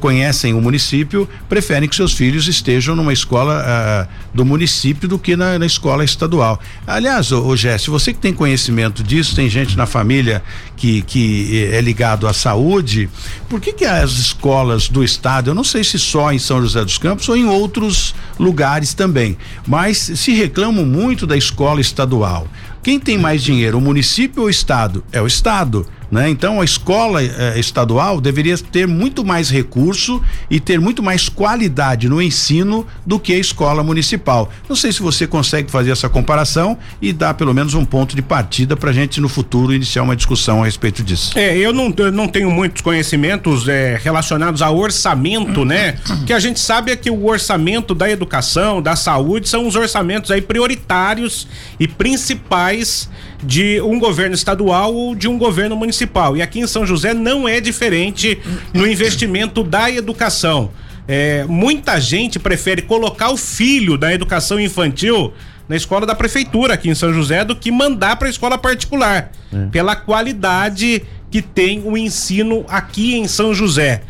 conhecem o município preferem que seus filhos estejam numa escola uh, do município do que na, na escola estadual. Aliás, o, o você que tem conhecimento disso, tem gente na família que, que é ligado à saúde, por que que as escolas do estado, eu não sei se só em São José dos Campos ou em outros lugares também, mas se reclamam muito da escola estadual. Quem tem mais dinheiro, o município ou o estado? É o estado. Né? Então a escola eh, estadual deveria ter muito mais recurso e ter muito mais qualidade no ensino do que a escola municipal. Não sei se você consegue fazer essa comparação e dar pelo menos um ponto de partida para a gente no futuro iniciar uma discussão a respeito disso. É, eu não, eu não tenho muitos conhecimentos é, relacionados ao orçamento, né? Que a gente sabe é que o orçamento da educação, da saúde, são os orçamentos aí prioritários e principais de um governo estadual ou de um governo municipal. E aqui em São José não é diferente no investimento da educação. É, muita gente prefere colocar o filho da educação infantil na escola da prefeitura aqui em São José do que mandar para a escola particular, é. pela qualidade que tem o ensino aqui em São José.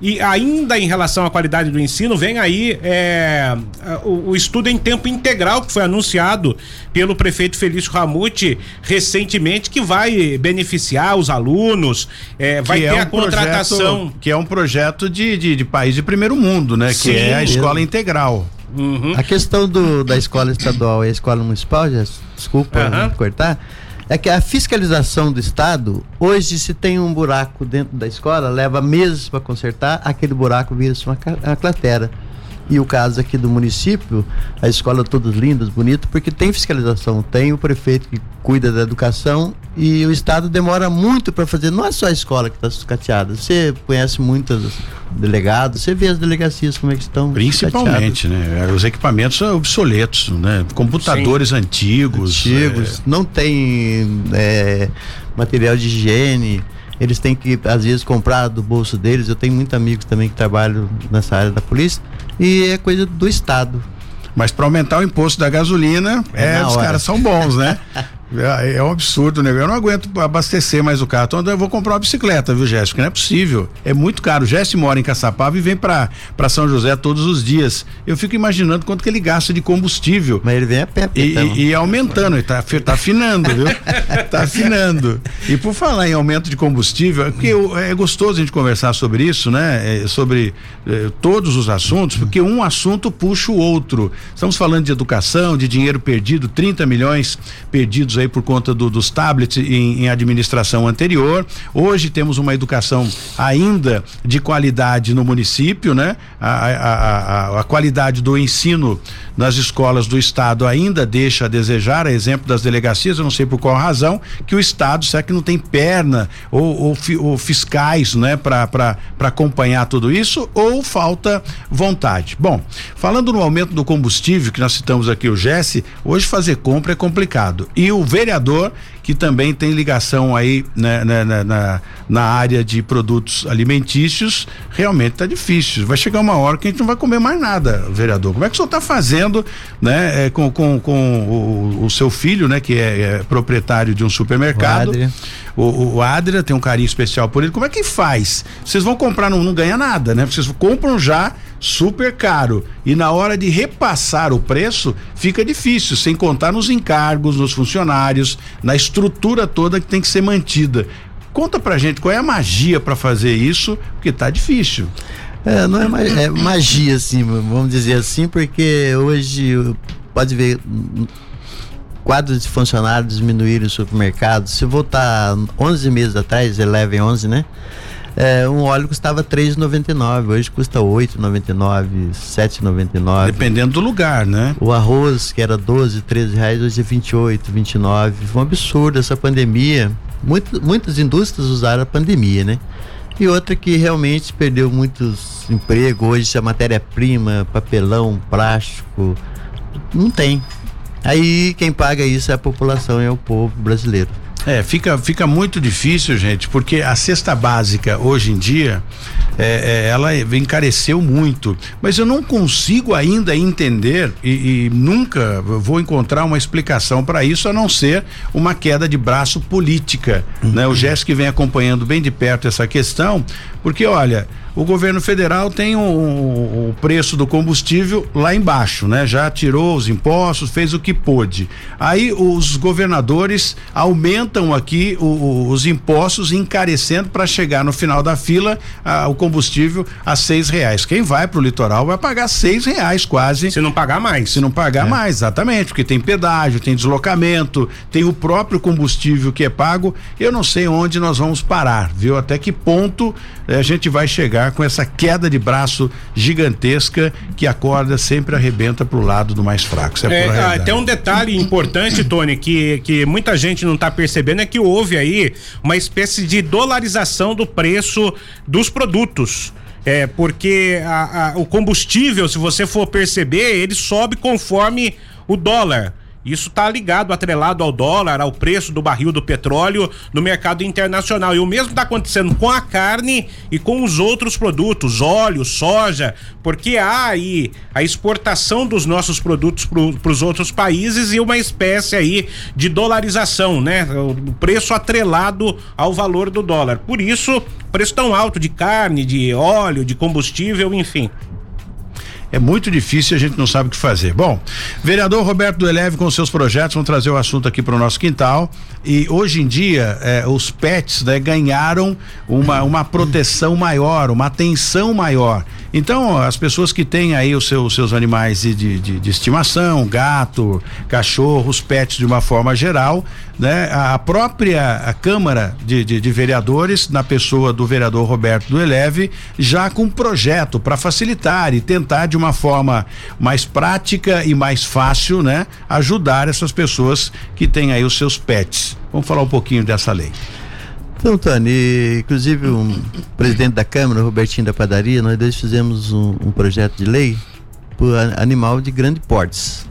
E ainda em relação à qualidade do ensino, vem aí é, o, o, estudo em tempo integral que foi anunciado pelo prefeito Felício Ramute recentemente, que vai beneficiar os alunos, é, vai que ter é um a contratação. Projeto, que é um projeto de, de, de, país de primeiro mundo, né? Sim, que é a escola integral. Uhum. A questão do, da escola estadual e a escola municipal, já, desculpa uhum. cortar é que a fiscalização do Estado, hoje, se tem um buraco dentro da escola, leva meses para consertar, aquele buraco vira-se uma, uma cratera. E o caso aqui do município, a escola todas lindas, bonitas, porque tem fiscalização, tem o prefeito que cuida da educação e o Estado demora muito para fazer. Não é só a escola que está sucateada. Você conhece muitos delegados, você vê as delegacias como é que estão. Principalmente, né? Os equipamentos são obsoletos, né? Computadores Sim. antigos. Antigos, é... não tem é, material de higiene eles têm que às vezes comprar do bolso deles. Eu tenho muitos amigos também que trabalham nessa área da polícia e é coisa do Estado. Mas para aumentar o imposto da gasolina, é, é os caras são bons, né? *laughs* É, é, um absurdo, né? Eu não aguento abastecer mais o carro. Então eu vou comprar uma bicicleta, viu, Jéssica? Não é possível. É muito caro. O Jéssica mora em Caçapava e vem para São José todos os dias. Eu fico imaginando quanto que ele gasta de combustível. Mas ele vem a pé, e, então. e, e aumentando, ele tá, tá afinando, viu? *laughs* tá afinando. E por falar em aumento de combustível, é porque é gostoso a gente conversar sobre isso, né? É, sobre é, todos os assuntos, porque um assunto puxa o outro. Estamos falando de educação, de dinheiro perdido, 30 milhões perdidos aí por conta do, dos tablets em, em, administração anterior. Hoje temos uma educação ainda de qualidade no município, né? A, a, a, a qualidade do ensino nas escolas do estado ainda deixa a desejar, a exemplo das delegacias, eu não sei por qual razão, que o estado, será que não tem perna ou, ou, ou fiscais, né, para acompanhar tudo isso, ou falta vontade. Bom, falando no aumento do combustível, que nós citamos aqui o Jesse, hoje fazer compra é complicado. E o vereador que também tem ligação aí né, né, né, na, na área de produtos alimentícios, realmente está difícil. Vai chegar uma hora que a gente não vai comer mais nada, vereador. Como é que o senhor está fazendo né, é, com, com, com o, o, seu filho, né, que é, é proprietário de um supermercado? O, o, o Adria tem um carinho especial por ele. Como é que faz? Vocês vão comprar, não, não ganha nada, né? Vocês compram já super caro e na hora de repassar o preço fica difícil, sem contar nos encargos, nos funcionários, na estrutura toda que tem que ser mantida. Conta pra gente qual é a magia para fazer isso, porque tá difícil. É, não é, ma é magia, assim, vamos dizer assim, porque hoje pode ver quadros de funcionários diminuíram o supermercado. Se voltar 11 meses atrás, Eleven 11, né? É, um óleo custava 3,99, hoje custa 8,99, 7,99. Dependendo do lugar, né? O arroz, que era 12, 13 reais, hoje é 28, 29. Foi um absurdo essa pandemia. Muito, muitas indústrias usaram a pandemia, né? E outra que realmente perdeu muitos empregos hoje, a matéria-prima, papelão, plástico, não tem. Aí quem paga isso é a população, é o povo brasileiro. É, fica, fica muito difícil, gente, porque a cesta básica hoje em dia é, é, ela encareceu muito. Mas eu não consigo ainda entender e, e nunca vou encontrar uma explicação para isso a não ser uma queda de braço política. Uhum. Né? O Jéssica vem acompanhando bem de perto essa questão, porque olha o governo federal tem o, o, preço do combustível lá embaixo, né? Já tirou os impostos, fez o que pôde. Aí os governadores aumentam aqui o, os impostos, encarecendo para chegar no final da fila a, o combustível a seis reais. Quem vai para o litoral vai pagar seis reais quase. Se não pagar mais. Se não pagar é. mais, exatamente, porque tem pedágio, tem deslocamento, tem o próprio combustível que é pago. Eu não sei onde nós vamos parar, viu? Até que ponto a gente vai chegar com essa queda de braço gigantesca que a corda sempre arrebenta para o lado do mais fraco. É, é até um detalhe importante, Tony, que, que muita gente não está percebendo é que houve aí uma espécie de dolarização do preço dos produtos. É, porque a, a, o combustível, se você for perceber, ele sobe conforme o dólar. Isso está ligado, atrelado ao dólar, ao preço do barril do petróleo no mercado internacional. E o mesmo está acontecendo com a carne e com os outros produtos, óleo, soja, porque há aí a exportação dos nossos produtos para os outros países e uma espécie aí de dolarização, né? O preço atrelado ao valor do dólar. Por isso, preço tão alto de carne, de óleo, de combustível, enfim é muito difícil a gente não sabe o que fazer. Bom, vereador Roberto do Eleve com seus projetos vão trazer o assunto aqui para o nosso quintal e hoje em dia eh, os pets né, ganharam uma, uma proteção maior, uma atenção maior. Então, as pessoas que têm aí os seus, seus animais de, de, de estimação, gato, cachorro, os pets de uma forma geral, né? A própria a Câmara de, de, de, Vereadores, na pessoa do vereador Roberto do Eleve, já com um projeto para facilitar e tentar de uma forma mais prática e mais fácil, né? Ajudar essas pessoas que têm aí os seus pets. Vamos falar um pouquinho dessa lei. Então, Tony, inclusive o um presidente da Câmara, Robertinho da Padaria, nós dois fizemos um, um projeto de lei para animal de grande portes.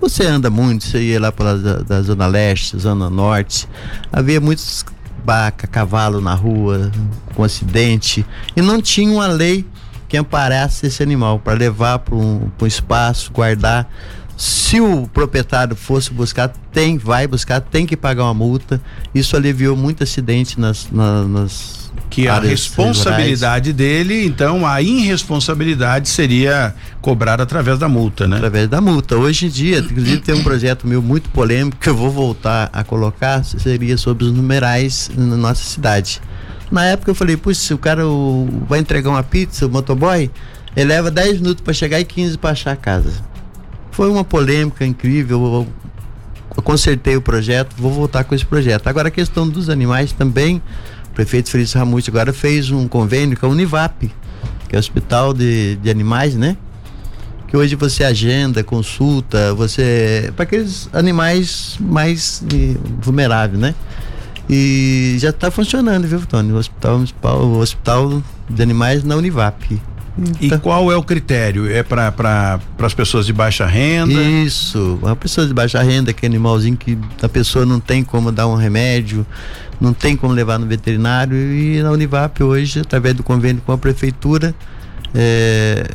Você anda muito, você ia lá para da, da Zona Leste, Zona Norte, havia muitos vaca, cavalo na rua, com acidente, e não tinha uma lei que amparasse esse animal para levar para um, um espaço, guardar se o proprietário fosse buscar, tem, vai buscar, tem que pagar uma multa. Isso aliviou muito acidente nas, nas, nas que a responsabilidade rurais. dele, então a irresponsabilidade seria cobrada através da multa, né? Através da multa. Hoje em dia, inclusive tem um projeto meu muito polêmico que eu vou voltar a colocar, seria sobre os numerais na nossa cidade. Na época eu falei, puxa, se o cara vai entregar uma pizza, o motoboy, ele leva 10 minutos para chegar e 15 para achar a casa. Foi uma polêmica incrível. Eu consertei o projeto, vou voltar com esse projeto. Agora a questão dos animais também, o prefeito Felício Ramute agora fez um convênio com a Univap, que é o Hospital de, de Animais, né? Que hoje você agenda, consulta, você. para aqueles animais mais eh, vulneráveis, né? E já está funcionando, viu, Tony? O hospital, o hospital de animais na Univap. E então, qual é o critério? É para pra, as pessoas de baixa renda? Isso, uma pessoa de baixa renda, aquele animalzinho que a pessoa não tem como dar um remédio, não tem como levar no veterinário e na Univap hoje, através do convênio com a prefeitura, é,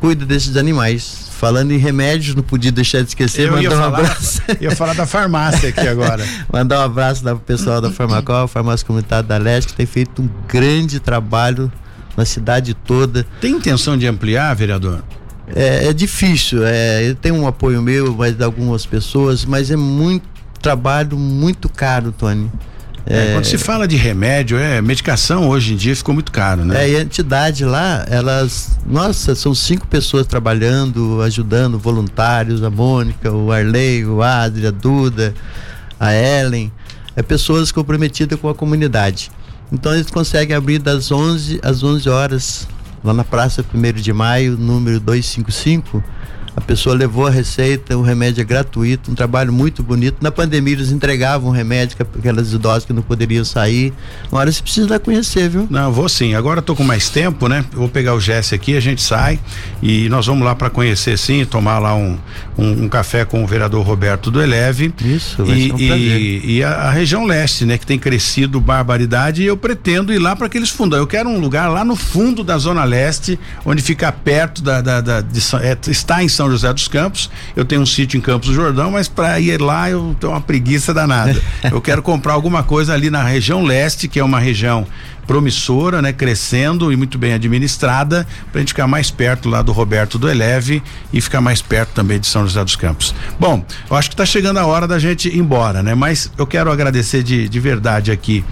cuida desses animais. Falando em remédios, não podia deixar de esquecer, Eu mandar um falar, abraço. Ia falar da farmácia aqui agora. *laughs* mandar um abraço para o pessoal da Farmacol, Farmácia Comunitária da Leste, que tem feito um grande trabalho na cidade toda. Tem intenção de ampliar, vereador? É, é difícil, é, tem um apoio meu, mas de algumas pessoas, mas é muito trabalho muito caro, Tony. É, quando se fala de remédio, é medicação hoje em dia ficou muito caro, né? É, e a entidade lá, elas, nossa, são cinco pessoas trabalhando, ajudando, voluntários, a Mônica, o Arley, o Adri, a Duda, a Ellen, é pessoas comprometidas com a comunidade. Então eles conseguem abrir das 11 às 11 horas, lá na Praça 1 de Maio, número 255, a pessoa levou a receita, o remédio é gratuito, um trabalho muito bonito. Na pandemia eles entregavam remédio para aquelas idosas que não poderiam sair. Uma hora você precisa dar conhecer, viu? Não, vou sim. Agora estou com mais tempo, né? Eu vou pegar o Jesse aqui, a gente sai e nós vamos lá para conhecer sim, tomar lá um, um, um, café com o vereador Roberto do Eleve. Isso, vai e, ser um e, e a, a, região leste, né? Que tem crescido barbaridade e eu pretendo ir lá para aqueles fundos. Eu quero um lugar lá no fundo da Zona Leste, onde fica perto da, da, da de, é, está em São José dos Campos. Eu tenho um sítio em Campos do Jordão, mas para ir lá eu tenho uma preguiça danada. *laughs* eu quero comprar alguma coisa ali na região leste, que é uma região promissora, né, crescendo e muito bem administrada, para a gente ficar mais perto lá do Roberto do Eleve e ficar mais perto também de São José dos Campos. Bom, eu acho que está chegando a hora da gente ir embora, né? Mas eu quero agradecer de, de verdade aqui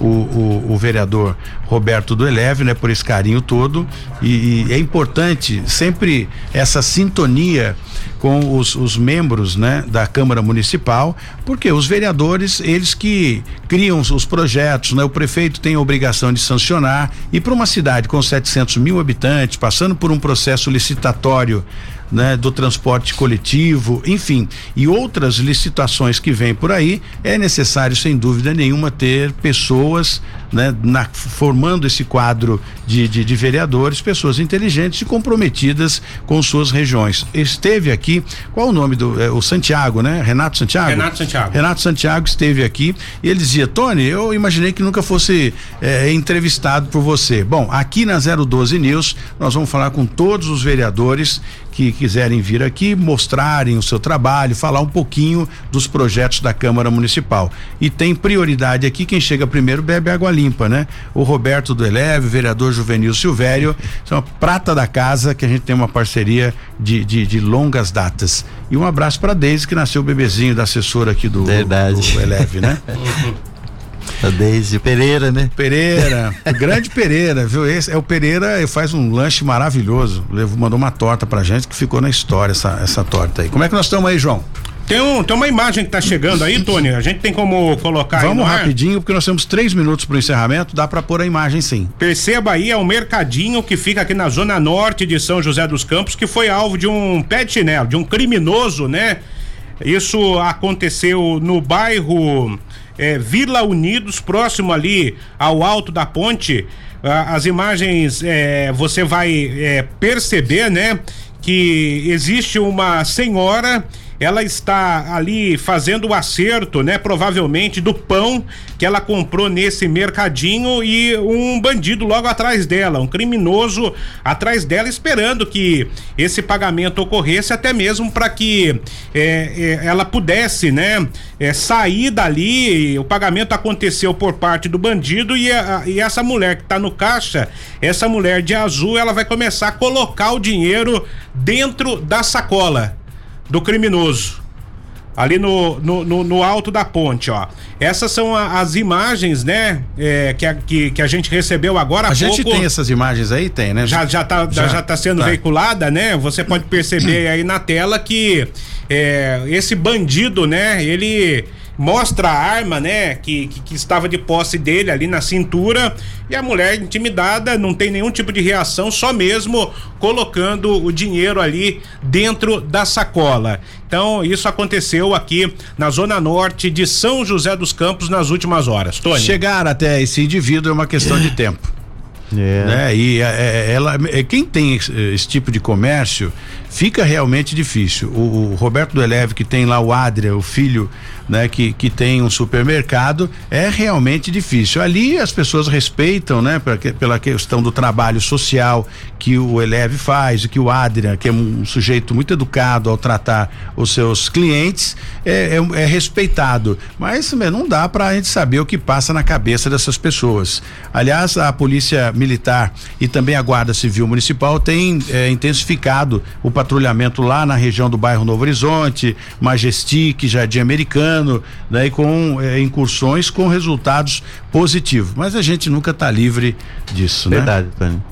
o, o, o, vereador Roberto do Eleve, né, por esse carinho todo. E, e é importante sempre essa sintonia com os, os membros né, da Câmara Municipal, porque os vereadores, eles que criam os, os projetos, né, o prefeito tem a obrigação de sancionar, e para uma cidade com 700 mil habitantes, passando por um processo licitatório né, do transporte coletivo, enfim, e outras licitações que vêm por aí, é necessário, sem dúvida nenhuma, ter pessoas né, na, formando esse quadro de, de, de, vereadores, pessoas inteligentes e comprometidas com suas regiões. Esteve aqui, qual o nome do. É, o Santiago, né? Renato Santiago? Renato Santiago. Renato Santiago esteve aqui e ele dizia: Tony, eu imaginei que nunca fosse é, entrevistado por você. Bom, aqui na 012 News, nós vamos falar com todos os vereadores que quiserem vir aqui mostrarem o seu trabalho, falar um pouquinho dos projetos da Câmara Municipal. E tem prioridade aqui, quem chega primeiro bebe água limpa, né? O Roberto do Eleve, o vereador Juvenil Silvério, são a prata da casa que a gente tem uma parceria de, de, de longas datas. E um abraço para Deise, que nasceu o bebezinho da assessora aqui do, Verdade. do Eleve, né? *laughs* A Deise Pereira, né? Pereira, grande Pereira, viu? Esse é o Pereira, faz um lanche maravilhoso. Mandou uma torta pra gente que ficou na história essa, essa torta aí. Como é que nós estamos aí, João? Tem, um, tem uma imagem que tá chegando aí, Tony. A gente tem como colocar Vamos rapidinho, porque nós temos três minutos para o encerramento. Dá para pôr a imagem sim. Perceba aí, é um mercadinho que fica aqui na zona norte de São José dos Campos, que foi alvo de um pé de chinelo, de um criminoso, né? Isso aconteceu no bairro é, Vila Unidos, próximo ali ao alto da ponte. Ah, as imagens é, você vai é, perceber, né? Que existe uma senhora ela está ali fazendo o acerto, né? Provavelmente do pão que ela comprou nesse mercadinho e um bandido logo atrás dela, um criminoso atrás dela, esperando que esse pagamento ocorresse, até mesmo para que é, é, ela pudesse, né? É, sair dali. O pagamento aconteceu por parte do bandido e, a, e essa mulher que está no caixa, essa mulher de azul, ela vai começar a colocar o dinheiro dentro da sacola do criminoso. Ali no, no, no, no, alto da ponte, ó. Essas são a, as imagens, né? É, que, a, que, que, a gente recebeu agora a há gente tem essas imagens aí? Tem, né? Já, já, tá, já, já tá sendo tá. veiculada, né? Você pode perceber *clears throat* aí na tela que é, esse bandido, né? Ele mostra a arma, né, que, que, que, estava de posse dele ali na cintura e a mulher intimidada não tem nenhum tipo de reação, só mesmo colocando o dinheiro ali dentro da sacola. Então, isso aconteceu aqui na zona norte de São José dos Campos nas últimas horas. Tony. Chegar até esse indivíduo é uma questão de tempo. É. Né? E é, é ela, é, quem tem esse, esse, tipo de comércio fica realmente difícil. O, o Roberto do Eleve, que tem lá o Adria, o filho né, que, que tem um supermercado, é realmente difícil. Ali as pessoas respeitam, né, pela questão do trabalho social que o Eleve faz, que o Adria, que é um sujeito muito educado ao tratar os seus clientes, é, é, é respeitado. Mas não dá para a gente saber o que passa na cabeça dessas pessoas. Aliás, a polícia militar e também a Guarda Civil Municipal tem é, intensificado o patrulhamento lá na região do bairro Novo Horizonte, Majestic, Jardim Americano ano, né, com é, incursões com resultados positivos. Mas a gente nunca está livre disso, Verdade, né? Verdade,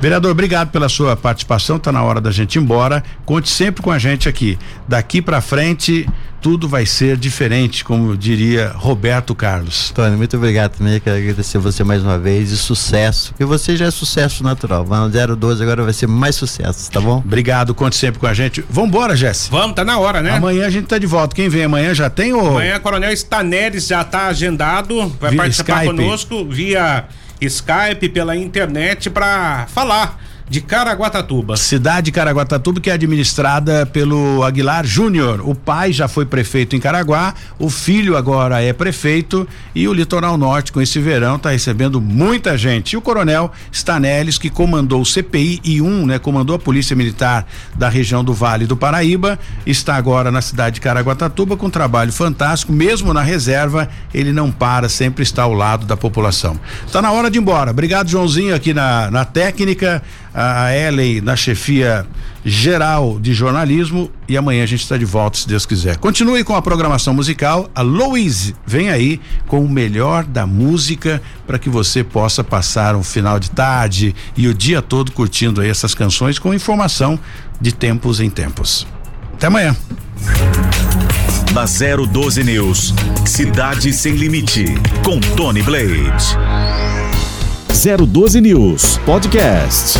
Vereador, obrigado pela sua participação. Está na hora da gente ir embora. Conte sempre com a gente aqui. Daqui para frente, tudo vai ser diferente, como diria Roberto Carlos. Tony, muito obrigado também. Quero agradecer você mais uma vez e sucesso, que você já é sucesso natural. Vai no 012 agora vai ser mais sucesso, tá bom? Obrigado, conte sempre com a gente. Vambora, Jesse. Vamos, tá na hora, né? Amanhã a gente tá de volta. Quem vem amanhã já tem o. Amanhã, Coronel Staneres já tá agendado, vai Via participar Skype. conosco via Skype, pela internet, para falar de Caraguatatuba. Cidade de Caraguatatuba, que é administrada pelo Aguilar Júnior. O pai já foi prefeito em Caraguá, o filho agora é prefeito e o Litoral Norte, com esse verão, está recebendo muita gente. E o coronel Stanelis, que comandou o CPI e 1, né? Comandou a Polícia Militar da região do Vale do Paraíba, está agora na cidade de Caraguatatuba com um trabalho fantástico, mesmo na reserva, ele não para, sempre está ao lado da população. Está na hora de ir embora. Obrigado, Joãozinho, aqui na, na técnica, a Ellen na chefia geral de jornalismo e amanhã a gente está de volta, se Deus quiser. Continue com a programação musical. A Louise vem aí com o melhor da música para que você possa passar um final de tarde e o dia todo curtindo aí essas canções com informação de tempos em tempos. Até amanhã. Na 012 News, Cidade Sem Limite, com Tony Blade. 012 News Podcast.